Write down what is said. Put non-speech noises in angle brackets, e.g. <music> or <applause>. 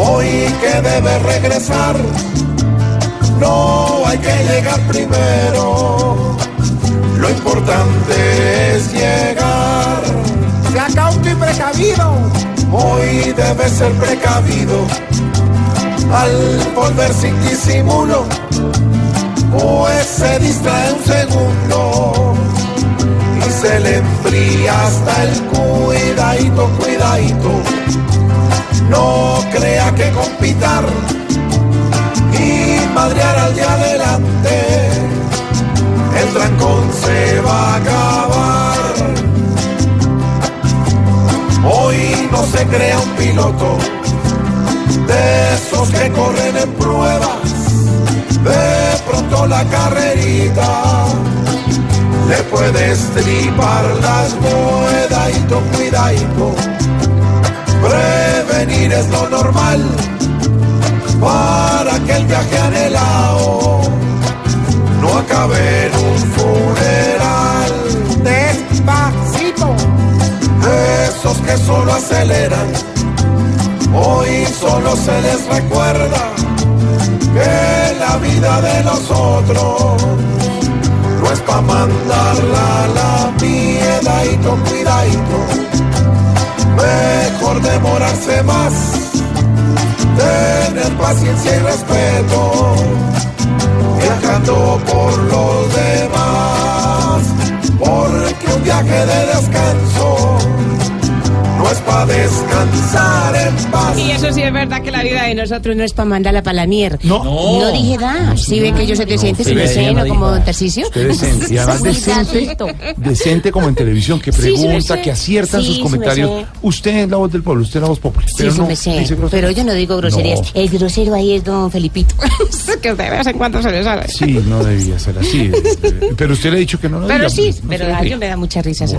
Hoy que debe regresar, no hay que llegar primero. Lo importante es llegar. Sea cauto y precavido. Hoy debe ser precavido al volver sin disimulo, pues se distrae un segundo enfría hasta el cuidadito, cuidadito. No crea que compitar y madrear al día adelante, el trancón se va a acabar. Hoy no se crea un piloto de esos que corren en pruebas. De pronto la carrerita puede estripar las cuidadito, cuidadito. Prevenir es lo normal para que el viaje anhelado no acabe en un funeral. Despacito. Esos que solo aceleran, hoy solo se les recuerda que la vida de los otros no es para mandarla a la piedadito, cuidadito. Mejor demorarse más, tener paciencia y respeto, viajando por los demás, porque un viaje de descanso no es para descansar en paz. Y eso sí es verdad que la vida de nosotros no es para mandarla para la mierda. No. No dije nada. ¿Sí ven que yo soy decente, soy no no como dijo. Tarcicio? Usted decente. <laughs> Y además decente, decente como en televisión, que sí pregunta, que acierta Sí, sus comentarios. Usted es la voz del pueblo, usted es la voz popular. Sí, Pero sí no me sé. dice. Pero yo no digo groserías. No. El grosero ahí es don Felipito. <laughs> que de vez en cuando se le sale. Sí, no debía ser así. <laughs> Pero usted le ha dicho que no lo Pero diga, sí, pues, no pero a yo me da mucha risa eso.